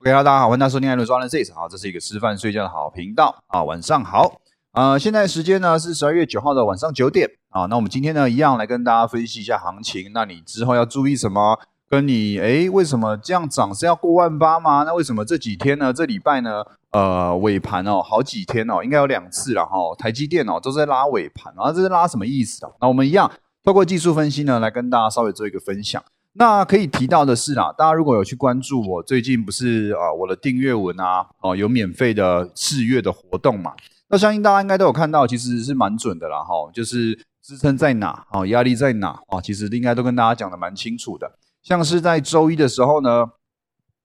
OK，大家好，欢迎大家收听艾伦说 Analysis 好，这是一个吃饭睡觉的好频道啊。晚上好，呃，现在时间呢是十二月九号的晚上九点啊。那我们今天呢一样来跟大家分析一下行情。那你之后要注意什么？跟你诶，为什么这样涨是要过万八吗？那为什么这几天呢？这礼拜呢？呃，尾盘哦，好几天哦，应该有两次了哈。台积电哦都在拉尾盘，啊这是拉什么意思啊？那我们一样透过技术分析呢，来跟大家稍微做一个分享。那可以提到的是啦，大家如果有去关注我最近不是啊我的订阅文啊，哦有免费的试阅的活动嘛，那相信大家应该都有看到，其实是蛮准的啦哈，就是支撑在哪啊，压力在哪啊，其实应该都跟大家讲的蛮清楚的。像是在周一的时候呢，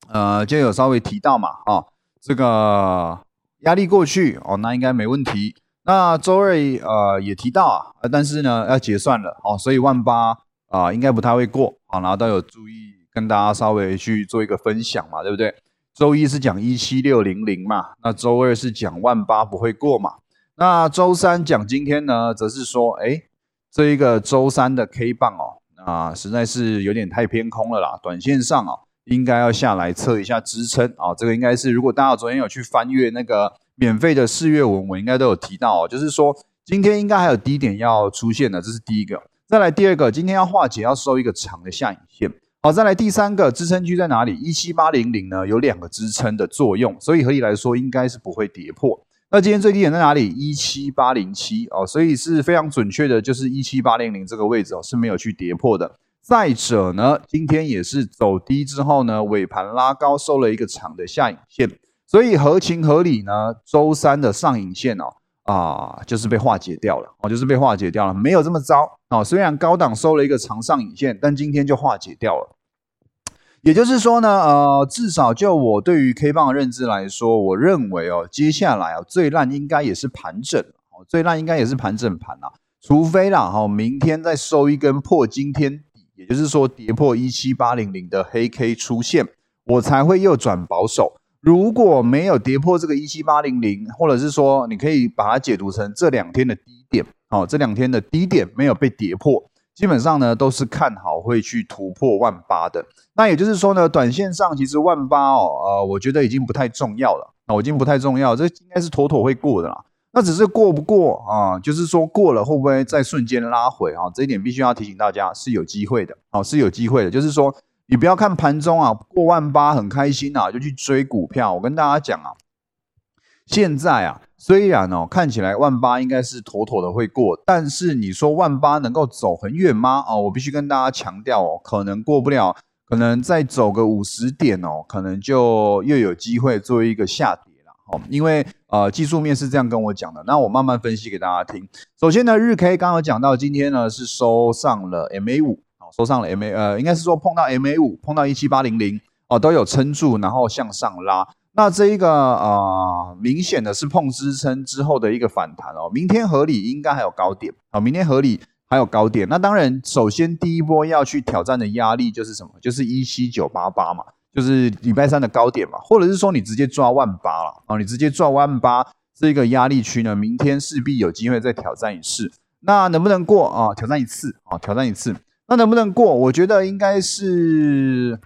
呃就有稍微提到嘛啊，这个压力过去哦，那应该没问题。那周二呃也提到啊，但是呢要结算了哦，所以万八。啊，应该不太会过啊，然后都有注意跟大家稍微去做一个分享嘛，对不对？周一是讲一七六零零嘛，那周二是讲万八不会过嘛，那周三讲今天呢，则是说，哎，这一个周三的 K 棒哦，啊，实在是有点太偏空了啦，短线上啊，应该要下来测一下支撑啊，这个应该是如果大家昨天有去翻阅那个免费的四月文，我应该都有提到哦，就是说今天应该还有低点要出现的，这是第一个。再来第二个，今天要化解，要收一个长的下影线。好，再来第三个支撑区在哪里？一七八零零呢，有两个支撑的作用，所以合理来说应该是不会跌破。那今天最低点在哪里？一七八零七哦，所以是非常准确的，就是一七八零零这个位置哦是没有去跌破的。再者呢，今天也是走低之后呢，尾盘拉高收了一个长的下影线，所以合情合理呢，周三的上影线哦。啊，就是被化解掉了哦，就是被化解掉了，没有这么糟哦。虽然高档收了一个长上影线，但今天就化解掉了。也就是说呢，呃，至少就我对于 K 棒的认知来说，我认为哦，接下来哦，最烂应该也是盘整哦，最烂应该也是盘整盘啊，除非啦哈，明天再收一根破今天底，也就是说跌破一七八零零的黑 K 出现，我才会又转保守。如果没有跌破这个一七八零零，或者是说你可以把它解读成这两天的低点，哦，这两天的低点没有被跌破，基本上呢都是看好会去突破万八的。那也就是说呢，短线上其实万八哦，呃，我觉得已经不太重要了，那已经不太重要，这应该是妥妥会过的啦。那只是过不过啊，就是说过了会不会再瞬间拉回啊？这一点必须要提醒大家是有机会的，哦，是有机会的，就是说。你不要看盘中啊过万八很开心啊，就去追股票。我跟大家讲啊，现在啊虽然哦看起来万八应该是妥妥的会过，但是你说万八能够走很远吗？哦，我必须跟大家强调哦，可能过不了，可能再走个五十点哦，可能就又有机会做一个下跌了。哦，因为呃技术面是这样跟我讲的，那我慢慢分析给大家听。首先呢，日 K 刚刚讲到今天呢是收上了 MA 五。收上了 MA，呃，应该是说碰到 MA 五，碰到一七八零零哦，都有撑住，然后向上拉。那这一个呃，明显的是碰支撑之后的一个反弹哦。明天合理应该还有高点啊，明天合理还有高点。那当然，首先第一波要去挑战的压力就是什么？就是一七九八八嘛，就是礼拜三的高点嘛，或者是说你直接抓万八了啊，你直接抓万八这个压力区呢，明天势必有机会再挑战一次。那能不能过啊？挑战一次啊，挑战一次。那能不能过？我觉得应该是，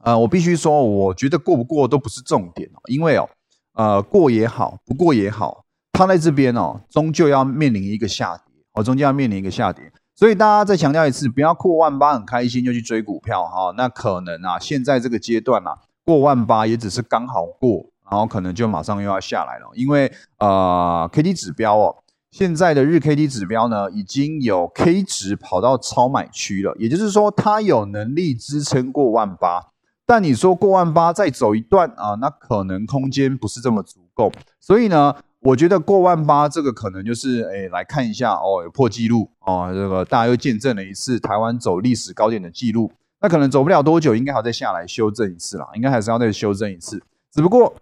呃，我必须说，我觉得过不过都不是重点哦，因为哦，呃，过也好，不过也好，它在这边哦，终究要面临一个下跌，哦，终究要面临一个下跌，所以大家再强调一次，不要过万八很开心就去追股票哈，那可能啊，现在这个阶段啊，过万八也只是刚好过，然后可能就马上又要下来了，因为呃，K D 指标哦。现在的日 K D 指标呢，已经有 K 值跑到超买区了，也就是说它有能力支撑过万八。但你说过万八再走一段啊，那可能空间不是这么足够。所以呢，我觉得过万八这个可能就是哎来看一下哦，有破纪录哦，这个大家又见证了一次台湾走历史高点的记录。那可能走不了多久，应该还要再下来修正一次啦，应该还是要再修正一次。只不过。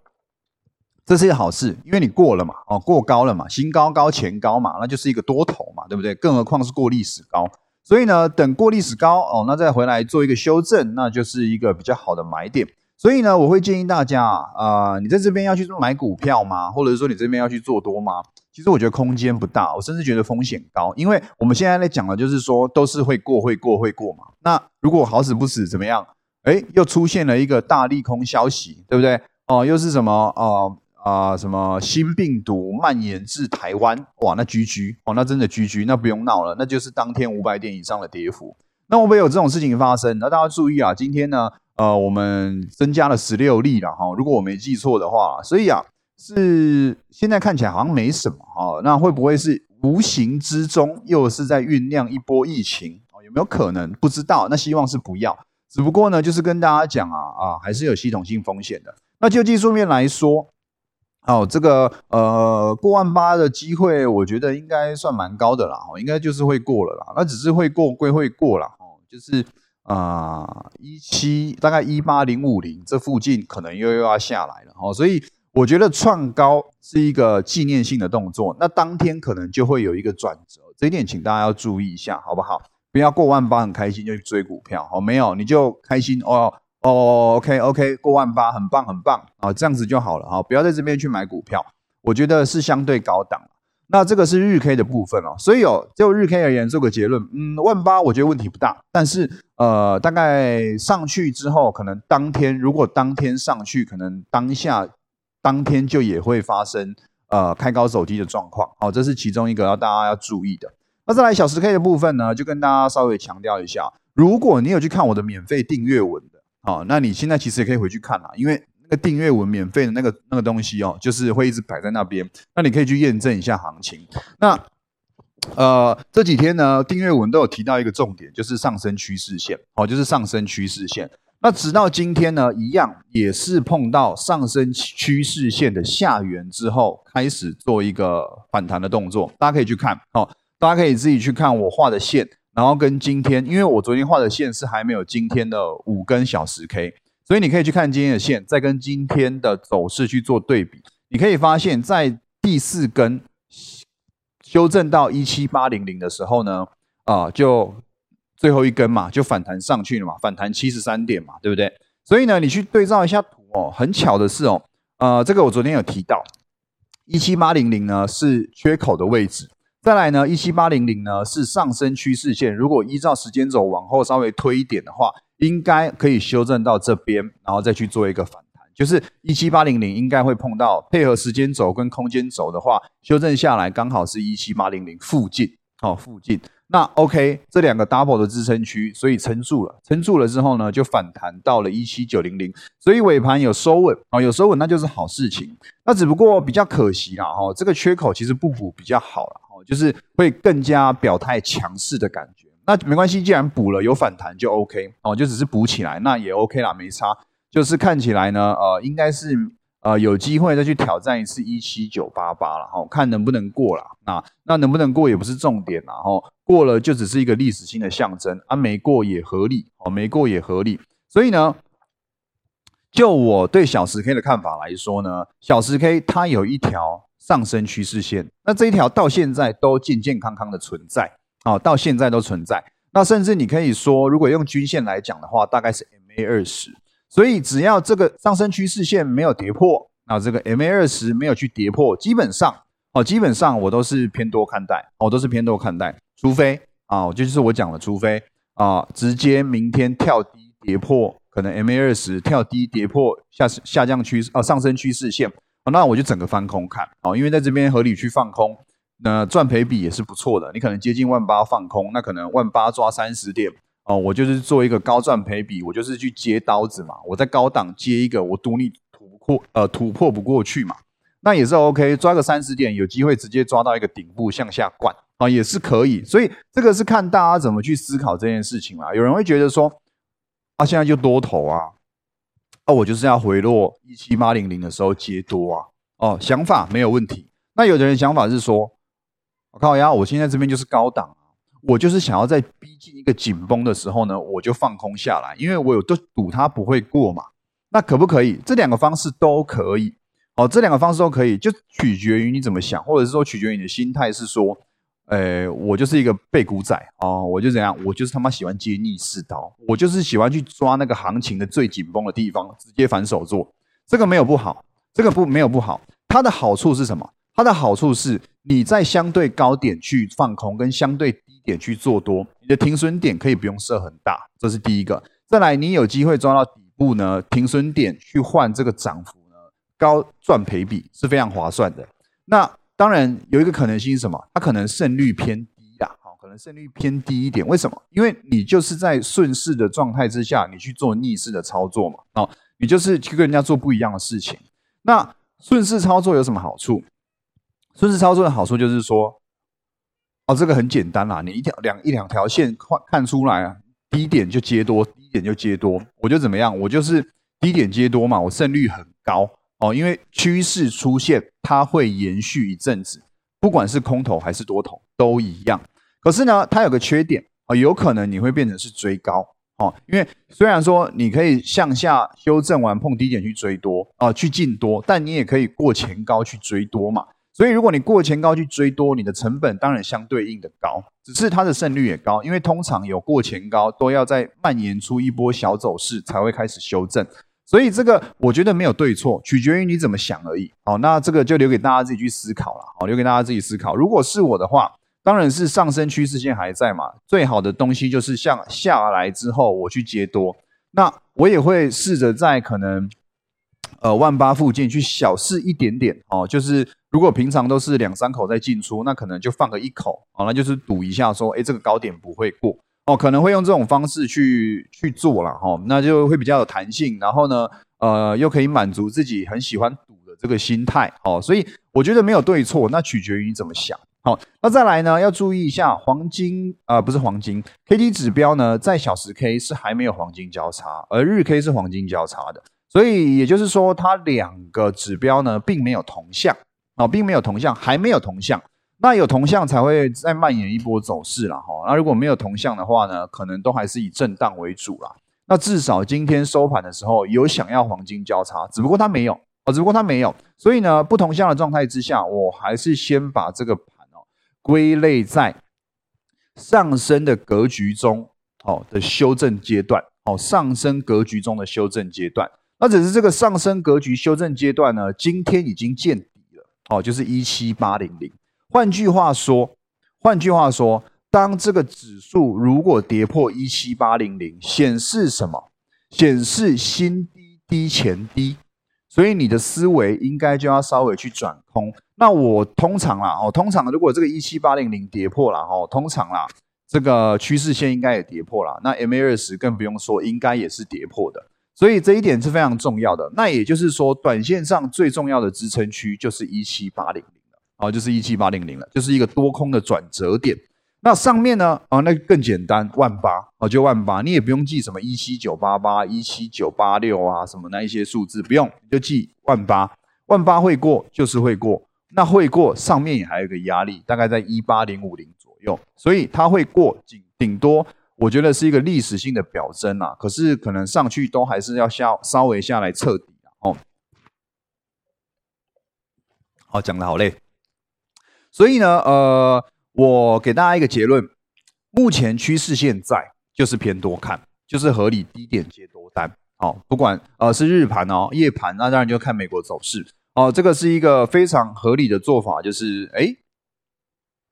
这是一个好事，因为你过了嘛，哦，过高了嘛，新高高前高嘛，那就是一个多头嘛，对不对？更何况是过历史高，所以呢，等过历史高哦，那再回来做一个修正，那就是一个比较好的买点。所以呢，我会建议大家啊，你在这边要去买股票吗？或者是说你这边要去做多吗？其实我觉得空间不大，我甚至觉得风险高，因为我们现在在讲的就是说都是会过会过会过嘛。那如果好死不死怎么样？哎，又出现了一个大利空消息，对不对？哦，又是什么？哦啊，什么新病毒蔓延至台湾？哇，那居居哦，那真的居居，那不用闹了，那就是当天五百点以上的跌幅。那会不会有这种事情发生？那大家注意啊，今天呢，呃，我们增加了十六例了哈，如果我没记错的话，所以啊，是现在看起来好像没什么哈，那会不会是无形之中又是在酝酿一波疫情？哦，有没有可能？不知道，那希望是不要。只不过呢，就是跟大家讲啊啊，还是有系统性风险的。那就技术面来说，哦，这个呃过万八的机会，我觉得应该算蛮高的啦。哦，应该就是会过了啦。那只是会过归会过了哦，就是啊一七大概一八零五零这附近可能又又要下来了哦。所以我觉得创高是一个纪念性的动作，那当天可能就会有一个转折，这一点请大家要注意一下，好不好？不要过万八很开心就去追股票，哦，没有你就开心哦哦，OK OK，过万八很棒很棒啊，这样子就好了哈，不要在这边去买股票，我觉得是相对高档。那这个是日 K 的部分哦，所以哦，就日 K 而言做个结论，嗯，万八我觉得问题不大，但是呃，大概上去之后，可能当天如果当天上去，可能当下当天就也会发生呃开高走低的状况，好，这是其中一个要大家要注意的。那再来小十 K 的部分呢，就跟大家稍微强调一下，如果你有去看我的免费订阅文的，好，那你现在其实也可以回去看啦，因为那个订阅文免费的那个那个东西哦，就是会一直摆在那边，那你可以去验证一下行情。那呃这几天呢，订阅文都有提到一个重点，就是上升趋势线，哦，就是上升趋势线。那直到今天呢，一样也是碰到上升趋势线的下缘之后，开始做一个反弹的动作，大家可以去看，哦。大家可以自己去看我画的线，然后跟今天，因为我昨天画的线是还没有今天的五根小时 K，所以你可以去看今天的线，再跟今天的走势去做对比。你可以发现，在第四根修正到一七八零零的时候呢，啊，就最后一根嘛，就反弹上去了嘛，反弹七十三点嘛，对不对？所以呢，你去对照一下图哦，很巧的是哦，呃，这个我昨天有提到，一七八零零呢是缺口的位置。再来呢，一七八零零呢是上升趋势线，如果依照时间轴往后稍微推一点的话，应该可以修正到这边，然后再去做一个反弹。就是一七八零零应该会碰到配合时间轴跟空间轴的话，修正下来刚好是一七八零零附近，哦附近。那 OK，这两个 double 的支撑区，所以撑住了，撑住了之后呢，就反弹到了一七九零零，所以尾盘有收稳啊，有收稳那就是好事情。那只不过比较可惜啦，哈，这个缺口其实不补比较好了。就是会更加表态强势的感觉，那没关系，既然补了有反弹就 OK 哦，就只是补起来，那也 OK 啦，没差。就是看起来呢，呃，应该是呃有机会再去挑战一次一七九八八了哈，看能不能过了。那那能不能过也不是重点啦，哈，过了就只是一个历史性的象征啊，没过也合理哦，没过也合理。所以呢，就我对小十 K 的看法来说呢，小十 K 它有一条。上升趋势线，那这一条到现在都健健康康的存在，啊，到现在都存在。那甚至你可以说，如果用均线来讲的话，大概是 MA 二十。所以只要这个上升趋势线没有跌破，那这个 MA 二十没有去跌破，基本上，哦，基本上我都是偏多看待，我都是偏多看待。除非啊，就是我讲了，除非啊，直接明天跳低跌破，可能 MA 二十跳低跌破下下降趋势啊，上升趋势线。那我就整个翻空看哦，因为在这边合理去放空，那赚赔比也是不错的。你可能接近万八放空，那可能万八抓三十点哦，我就是做一个高赚赔比，我就是去接刀子嘛。我在高档接一个，我赌你突破呃突破不过去嘛，那也是 OK，抓个三十点，有机会直接抓到一个顶部向下灌啊，也是可以。所以这个是看大家怎么去思考这件事情啦。有人会觉得说，啊现在就多头啊。那我就是要回落一七八零零的时候接多啊，哦，想法没有问题。那有的人想法是说，我靠呀，我现在这边就是高档啊，我就是想要在逼近一个紧绷的时候呢，我就放空下来，因为我有都赌它不会过嘛。那可不可以？这两个方式都可以，哦，这两个方式都可以，就取决于你怎么想，或者是说取决于你的心态是说。呃，我就是一个背股仔哦，我就怎样，我就是他妈喜欢接逆势刀，我就是喜欢去抓那个行情的最紧绷的地方，直接反手做，这个没有不好，这个不没有不好，它的好处是什么？它的好处是你在相对高点去放空，跟相对低点去做多，你的停损点可以不用设很大，这是第一个。再来你有机会抓到底部呢，停损点去换这个涨幅呢，高赚赔比是非常划算的。那当然有一个可能性是什么？它可能胜率偏低啦，好，可能胜率偏低一点。为什么？因为你就是在顺势的状态之下，你去做逆势的操作嘛，哦，你就是去跟人家做不一样的事情。那顺势操作有什么好处？顺势操作的好处就是说，哦，这个很简单啦，你一条两一两条线看看出来啊，低点就接多，低点就接多，我就怎么样？我就是低点接多嘛，我胜率很高哦，因为趋势出现，它会延续一阵子，不管是空头还是多头都一样。可是呢，它有个缺点啊，有可能你会变成是追高。哦，因为虽然说你可以向下修正完碰低点去追多啊，去进多，但你也可以过前高去追多嘛。所以如果你过前高去追多，你的成本当然相对应的高，只是它的胜率也高，因为通常有过前高都要在蔓延出一波小走势才会开始修正。所以这个我觉得没有对错，取决于你怎么想而已。好，那这个就留给大家自己去思考了。好，留给大家自己思考。如果是我的话。当然是上升趋势线还在嘛，最好的东西就是向下来之后我去接多，那我也会试着在可能呃万八附近去小试一点点哦，就是如果平常都是两三口在进出，那可能就放个一口哦，那就是赌一下说，哎，这个高点不会过哦，可能会用这种方式去去做了哈，那就会比较有弹性，然后呢，呃，又可以满足自己很喜欢赌的这个心态哦，所以我觉得没有对错，那取决于你怎么想。好，那再来呢？要注意一下黄金啊，不是黄金，K D 指标呢，在小时 K 是还没有黄金交叉，而日 K 是黄金交叉的，所以也就是说，它两个指标呢，并没有同向啊，并没有同向，还没有同向。那有同向才会再蔓延一波走势了哈。那如果没有同向的话呢，可能都还是以震荡为主啦。那至少今天收盘的时候有想要黄金交叉，只不过它没有啊，只不过它没有。所以呢，不同向的状态之下，我还是先把这个盘哦。归类在上升的格局中，好，的修正阶段，哦，上升格局中的修正阶段，那只是这个上升格局修正阶段呢，今天已经见底了，哦，就是一七八零零。换句话说，换句话说，当这个指数如果跌破一七八零零，显示什么？显示新低低前低。所以你的思维应该就要稍微去转空。那我通常啦，哦，通常如果这个一七八零零跌破了，哦，通常啦，这个趋势线应该也跌破了。那 MA 二十更不用说，应该也是跌破的。所以这一点是非常重要的。那也就是说，短线上最重要的支撑区就是一七八零零了，哦，就是一七八零零了，就是一个多空的转折点。那上面呢？啊，那更简单，万八哦，就万八，你也不用记什么一七九八八、一七九八六啊，什么那一些数字不用，你就记万八，万八会过就是会过。那会过上面也还有一个压力，大概在一八零五零左右，所以它会过顶顶多，我觉得是一个历史性的表征啊。可是可能上去都还是要下稍微下来彻底哦。好，讲的好累，所以呢，呃。我给大家一个结论，目前趋势现在就是偏多看，就是合理低点接多单。好，不管呃是日盘哦，夜盘，那当然就看美国走势哦。这个是一个非常合理的做法，就是哎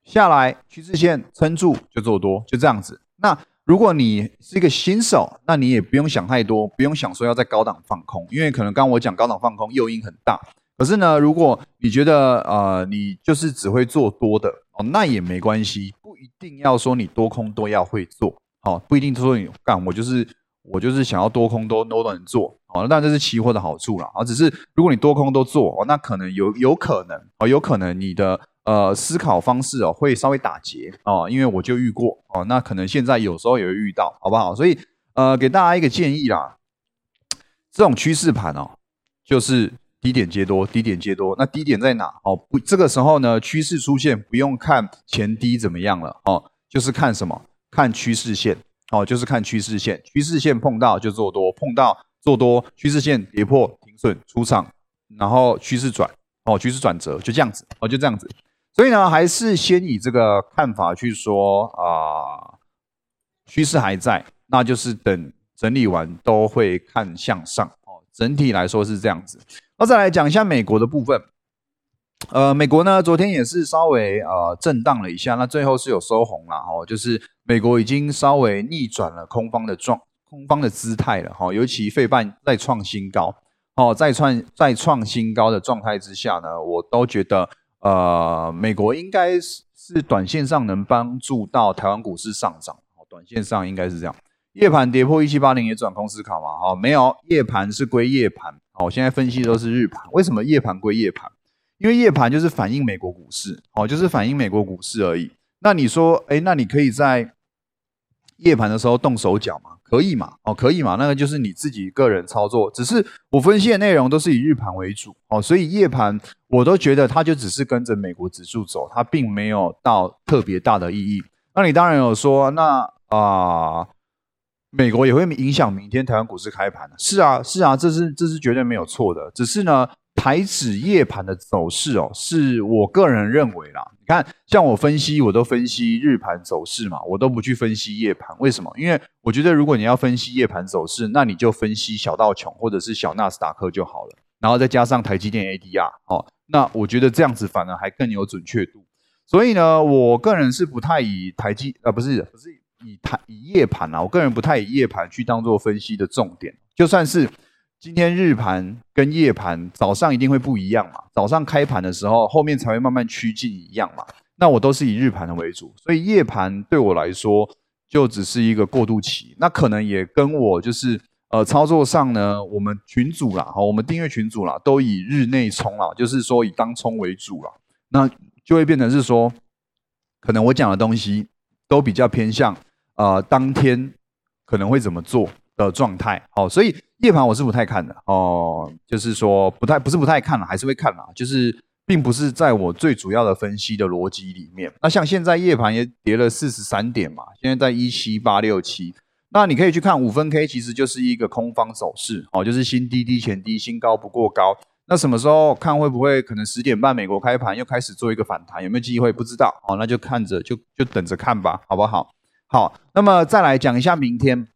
下来趋势线撑住就做多，就这样子。那如果你是一个新手，那你也不用想太多，不用想说要在高档放空，因为可能刚我讲高档放空诱因很大。可是呢，如果你觉得呃你就是只会做多的。哦，那也没关系，不一定要说你多空都要会做，好，不一定说你干，我就是我就是想要多空都都能做，好，那这是期货的好处啦，啊，只是如果你多空都做，哦，那可能有有可能，哦，有可能你的呃思考方式哦会稍微打结，哦，因为我就遇过，哦，那可能现在有时候也会遇到，好不好？所以呃，给大家一个建议啦，这种趋势盘哦，就是。低点接多，低点接多，那低点在哪？哦，不，这个时候呢，趋势出现不用看前低怎么样了，哦，就是看什么？看趋势线，哦，就是看趋势线，趋势线碰到就做多，碰到做多，趋势线跌破停损出场，然后趋势转，哦，趋势转折就这样子，哦，就这样子。所以呢，还是先以这个看法去说啊，趋势还在，那就是等整理完都会看向上，哦，整体来说是这样子。那再来讲一下美国的部分，呃，美国呢，昨天也是稍微呃震荡了一下，那最后是有收红了哦，就是美国已经稍微逆转了空方的状空方的姿态了哈，尤其费半再创新高，哦，再创再创新高的状态之下呢，我都觉得呃，美国应该是是短线上能帮助到台湾股市上涨，短线上应该是这样。夜盘跌破一七八零也转空思考嘛，哈，没有，夜盘是归夜盘，哦，现在分析都是日盘，为什么夜盘归夜盘？因为夜盘就是反映美国股市，哦，就是反映美国股市而已。那你说，哎，那你可以在夜盘的时候动手脚吗？可以嘛？哦，可以嘛？那个就是你自己个人操作。只是我分析的内容都是以日盘为主，哦，所以夜盘我都觉得它就只是跟着美国指数走，它并没有到特别大的意义。那你当然有说，那啊，美国也会影响明天台湾股市开盘是啊，是啊，这是这是绝对没有错的。只是呢。台指夜盘的走势哦，是我个人认为啦。你看，像我分析，我都分析日盘走势嘛，我都不去分析夜盘。为什么？因为我觉得，如果你要分析夜盘走势，那你就分析小道琼或者是小纳斯达克就好了，然后再加上台积电 ADR 哦。那我觉得这样子反而还更有准确度。所以呢，我个人是不太以台积啊，不是不是以台以夜盘啊，我个人不太以夜盘去当做分析的重点，就算是。今天日盘跟夜盘早上一定会不一样嘛？早上开盘的时候，后面才会慢慢趋近一样嘛。那我都是以日盘的为主，所以夜盘对我来说就只是一个过渡期。那可能也跟我就是呃操作上呢，我们群主啦，哈，我们订阅群主啦，都以日内冲啦，就是说以当冲为主啦。那就会变成是说，可能我讲的东西都比较偏向呃当天可能会怎么做的状态。好，所以。夜盘我是不太看的哦，就是说不太不是不太看了，还是会看啦，就是并不是在我最主要的分析的逻辑里面。那像现在夜盘也跌了四十三点嘛，现在在一七八六七，那你可以去看五分 K，其实就是一个空方走势哦，就是新低低前低，新高不过高。那什么时候看会不会可能十点半美国开盘又开始做一个反弹，有没有机会不知道哦，那就看着就就等着看吧，好不好？好，那么再来讲一下明天。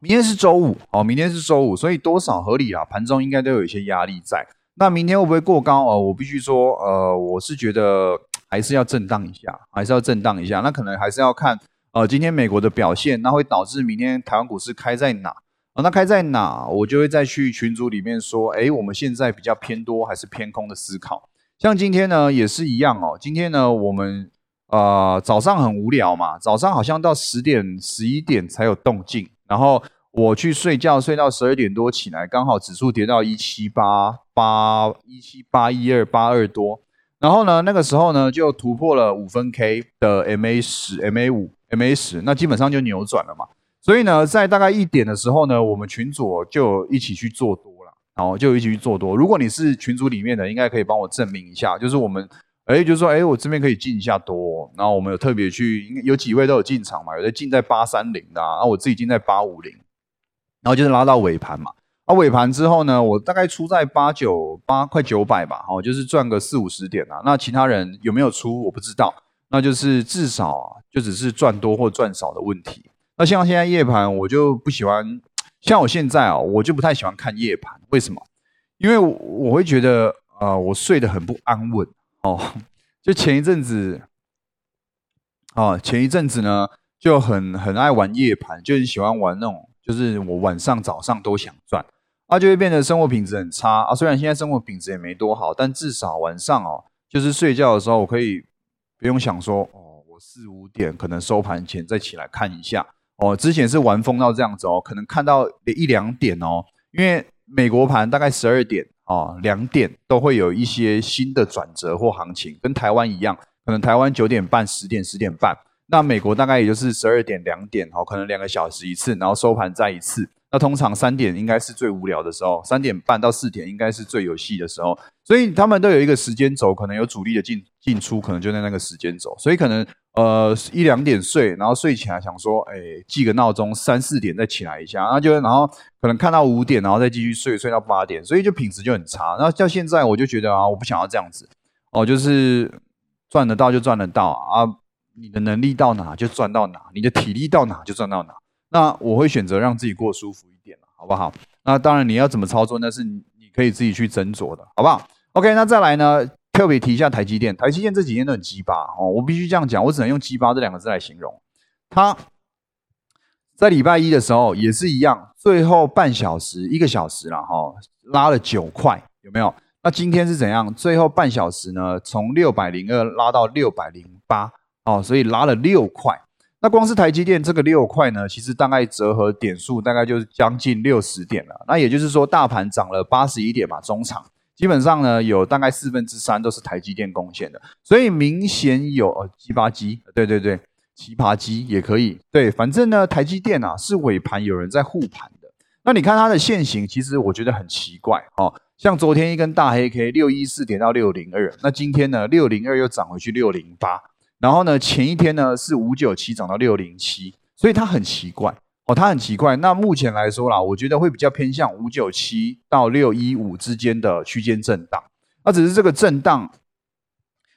明天是周五，哦，明天是周五，所以多少合理啊？盘中应该都有一些压力在。那明天会不会过高？哦，我必须说，呃，我是觉得还是要震荡一下，还是要震荡一下。那可能还是要看，呃，今天美国的表现，那会导致明天台湾股市开在哪？啊，那开在哪？我就会再去群组里面说，哎，我们现在比较偏多还是偏空的思考。像今天呢，也是一样哦。今天呢，我们呃早上很无聊嘛，早上好像到十点、十一点才有动静，然后。我去睡觉，睡到十二点多起来，刚好指数跌到一七八八一七八一二八二多，然后呢，那个时候呢就突破了五分 K 的 MA 十 MA 五 MA 十，那基本上就扭转了嘛。所以呢，在大概一点的时候呢，我们群主就一起去做多了，然后就一起去做多。如果你是群组里面的，应该可以帮我证明一下，就是我们，哎，就是说，哎，我这边可以进一下多，然后我们有特别去，有几位都有进场嘛，有的进在八三零的，啊我自己进在八五零。然后就是拉到尾盘嘛，啊尾盘之后呢，我大概出在八九八快九百吧，哦，就是赚个四五十点啊。那其他人有没有出我不知道，那就是至少啊，就只是赚多或赚少的问题。那像现在夜盘，我就不喜欢，像我现在啊，我就不太喜欢看夜盘，为什么？因为我会觉得啊，我睡得很不安稳哦。就前一阵子，啊前一阵子呢，就很很爱玩夜盘，就很喜欢玩那种。就是我晚上、早上都想赚，啊，就会变得生活品质很差啊。虽然现在生活品质也没多好，但至少晚上哦，就是睡觉的时候，我可以不用想说哦，我四五点可能收盘前再起来看一下哦。之前是玩疯到这样子哦，可能看到一两点哦，因为美国盘大概十二点哦，两点都会有一些新的转折或行情，跟台湾一样，可能台湾九点半、十点、十点半。那美国大概也就是十二点两点哦，可能两个小时一次，然后收盘再一次。那通常三点应该是最无聊的时候，三点半到四点应该是最有戏的时候。所以他们都有一个时间轴，可能有主力的进进出，可能就在那个时间轴。所以可能呃一两点睡，然后睡起来想说，哎，记个闹钟，三四点再起来一下，然后就然后可能看到五点，然后再继续睡，睡到八点，所以就品质就很差。然后到现在我就觉得啊，我不想要这样子哦，就是赚得到就赚得到啊。你的能力到哪就赚到哪，你的体力到哪就赚到哪。那我会选择让自己过舒服一点好不好？那当然你要怎么操作，那是你可以自己去斟酌的，好不好？OK，那再来呢，特别提一下台积电，台积电这几天都很鸡巴哦，我必须这样讲，我只能用鸡巴这两个字来形容它。在礼拜一的时候也是一样，最后半小时一个小时了哈，拉了九块，有没有？那今天是怎样？最后半小时呢，从六百零二拉到六百零八，哦，所以拉了六块。那光是台积电这个六块呢，其实大概折合点数大概就是将近六十点了。那也就是说，大盘涨了八十一点嘛，中场基本上呢有大概四分之三都是台积电贡献的，所以明显有呃鸡巴鸡，对对对，奇葩鸡也可以。对，反正呢台积电啊是尾盘有人在护盘的。那你看它的线型，其实我觉得很奇怪哦，像昨天一根大黑 K 六一四点到六零二，那今天呢六零二又涨回去六零八。然后呢，前一天呢是五九七涨到六零七，所以它很奇怪哦，它很奇怪。那目前来说啦，我觉得会比较偏向五九七到六一五之间的区间震荡。那只是这个震荡，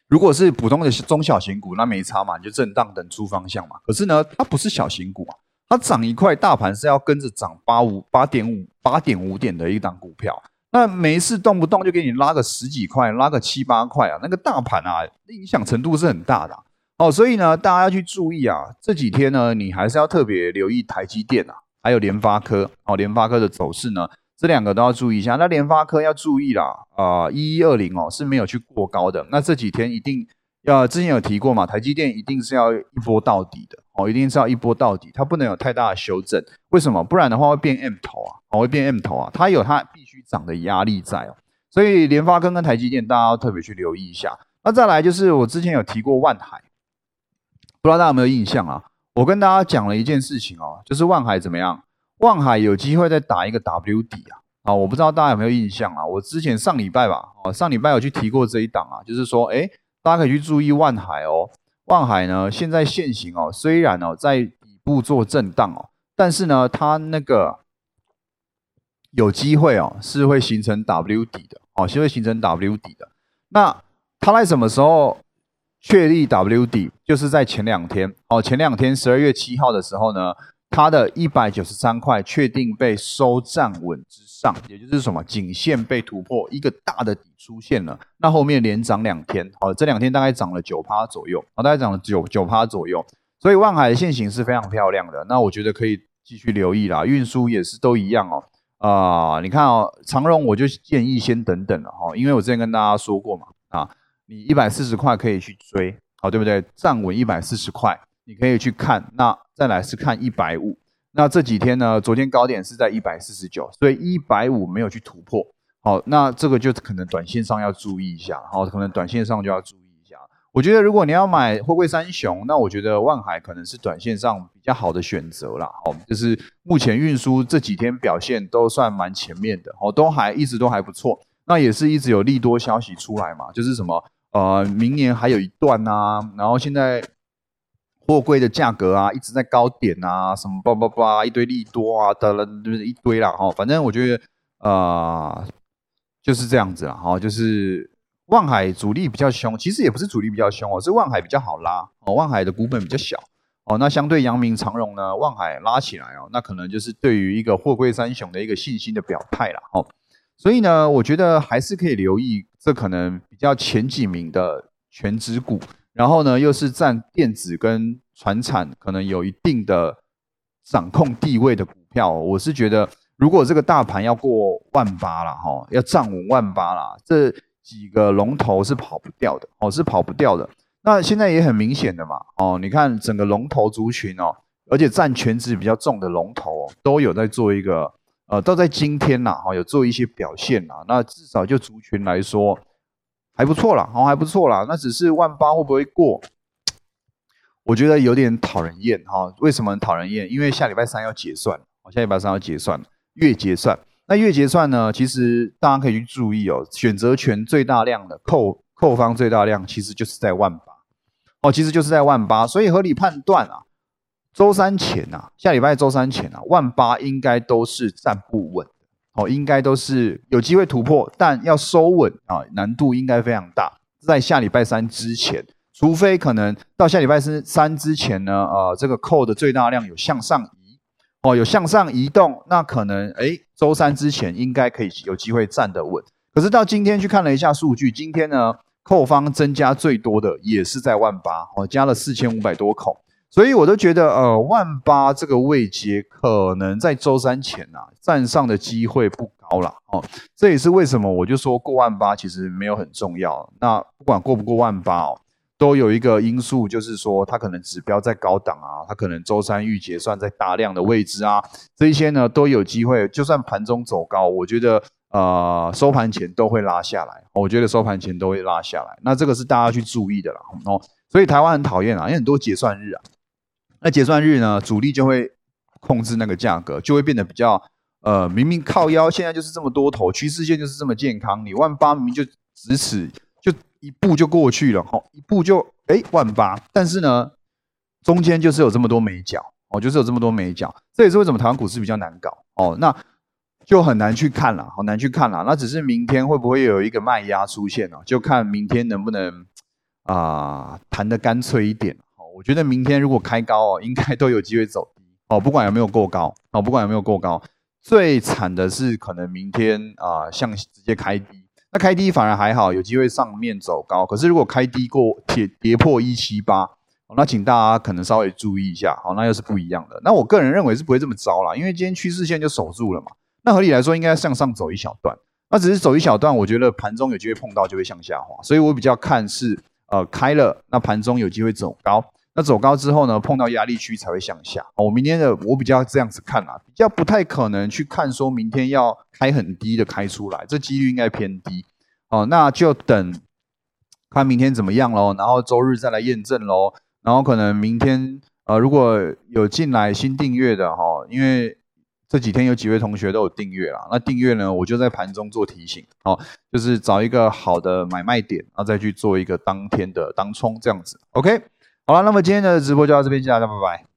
如果是普通的中小型股，那没差嘛，你就震荡等出方向嘛。可是呢，它不是小型股啊，它涨一块，大盘是要跟着涨八五八点五八点五点的一档股票。那没事动不动就给你拉个十几块，拉个七八块啊，那个大盘啊，影响程度是很大的。哦，所以呢，大家要去注意啊，这几天呢，你还是要特别留意台积电啊，还有联发科哦，联发科的走势呢，这两个都要注意一下。那联发科要注意啦，啊，一一二零哦是没有去过高的，那这几天一定要之前有提过嘛，台积电一定是要一波到底的哦，一定是要一波到底，它不能有太大的修正，为什么？不然的话会变 M 头啊，哦会变 M 头啊，它有它必须涨的压力在哦，所以联发科跟台积电大家要特别去留意一下。那再来就是我之前有提过万海。不知道大家有没有印象啊？我跟大家讲了一件事情哦，就是万海怎么样？万海有机会再打一个 W 底啊！啊，我不知道大家有没有印象啊？我之前上礼拜吧，哦，上礼拜有去提过这一档啊，就是说，哎，大家可以去注意万海哦。万海呢，现在现行哦，虽然哦在底部做震荡哦，但是呢，它那个有机会哦，是会形成 W 底的哦，是会形成 W 底的。那它在什么时候？确立 W 底就是在前两天哦，前两天十二月七号的时候呢，它的一百九十三块确定被收站稳之上，也就是什么颈线被突破，一个大的底出现了。那后面连涨两天，哦，这两天大概涨了九趴左右，哦，大概涨了九九趴左右。所以万海的线型是非常漂亮的，那我觉得可以继续留意啦。运输也是都一样哦，啊，你看哦，长荣我就建议先等等了哈，因为我之前跟大家说过嘛，啊。你一百四十块可以去追，好对不对？站稳一百四十块，你可以去看。那再来是看一百五。那这几天呢，昨天高点是在一百四十九，所以一百五没有去突破。好，那这个就可能短线上要注意一下。好，可能短线上就要注意一下。我觉得如果你要买货柜三雄，那我觉得万海可能是短线上比较好的选择啦。好，就是目前运输这几天表现都算蛮前面的，好，都还一直都还不错。那也是一直有利多消息出来嘛，就是什么？呃，明年还有一段呐，然后现在货柜的价格啊一直在高点啊，什么叭叭叭一堆利多啊，的了就是一堆啦哈。反正我觉得呃就是这样子了哈，就是望海主力比较凶，其实也不是主力比较凶哦，是望海比较好拉哦，望海的股本比较小哦。那相对阳明长荣呢，望海拉起来哦，那可能就是对于一个货柜三雄的一个信心的表态了哦。所以呢，我觉得还是可以留意这可能比较前几名的全指股，然后呢，又是占电子跟船产可能有一定的掌控地位的股票。我是觉得，如果这个大盘要过万八了哈，要站稳万八了，这几个龙头是跑不掉的哦，是跑不掉的。那现在也很明显的嘛哦，你看整个龙头族群哦，而且占全值比较重的龙头都有在做一个。呃，到在今天呐，哈，有做一些表现呐，那至少就族群来说还不错啦，好还不错啦。那只是万八会不会过？我觉得有点讨人厌哈。为什么讨人厌？因为下礼拜三要结算，下礼拜三要结算，月结算。那月结算呢，其实大家可以去注意哦，选择权最大量的扣扣方最大量，其实就是在万八，哦，其实就是在万八，所以合理判断啊。周三前呐，下礼拜周三前啊，万八应该都是站不稳哦，应该都是有机会突破，但要收稳啊，难度应该非常大。在下礼拜三之前，除非可能到下礼拜三三之前呢，呃，这个扣的最大量有向上移哦，有向上移动，那可能哎，周三之前应该可以有机会站得稳。可是到今天去看了一下数据，今天呢，扣方增加最多的也是在万八哦，加了四千五百多口。所以我都觉得，呃，万八这个位阶可能在周三前啊站上的机会不高了哦。这也是为什么我就说过万八其实没有很重要。那不管过不过万八哦，都有一个因素，就是说它可能指标在高档啊，它可能周三预结算在大量的位置啊，这些呢都有机会。就算盘中走高，我觉得呃收盘前都会拉下来。我觉得收盘前都会拉下来。那这个是大家去注意的啦哦。所以台湾很讨厌啊，因为很多结算日啊。那结算日呢，主力就会控制那个价格，就会变得比较呃，明明靠腰，现在就是这么多头，趋势线就是这么健康，你万八明明就咫尺，就一步就过去了，哈，一步就哎万八，但是呢，中间就是有这么多美角，哦，就是有这么多美角，这也是为什么台湾股市比较难搞，哦，那就很难去看了，好难去看了，那只是明天会不会有一个卖压出现呢？就看明天能不能啊谈的干脆一点。我觉得明天如果开高哦，应该都有机会走低哦，不管有没有过高哦，不管有没有过高，最惨的是可能明天啊，像直接开低，那开低反而还好，有机会上面走高。可是如果开低过跌跌破一七八，那请大家可能稍微注意一下，好，那又是不一样的。那我个人认为是不会这么糟啦，因为今天趋势线就守住了嘛。那合理来说应该向上走一小段，那只是走一小段，我觉得盘中有机会碰到就会向下滑，所以我比较看是呃开了，那盘中有机会走高。那走高之后呢，碰到压力区才会向下。我明天的我比较这样子看啊，比较不太可能去看说明天要开很低的开出来，这几率应该偏低。哦，那就等看明天怎么样喽，然后周日再来验证喽。然后可能明天呃，如果有进来新订阅的哈，因为这几天有几位同学都有订阅了，那订阅呢，我就在盘中做提醒，哦，就是找一个好的买卖点，然后再去做一个当天的当冲这样子，OK。好了，那么今天的直播就到这边，谢谢大家，拜拜。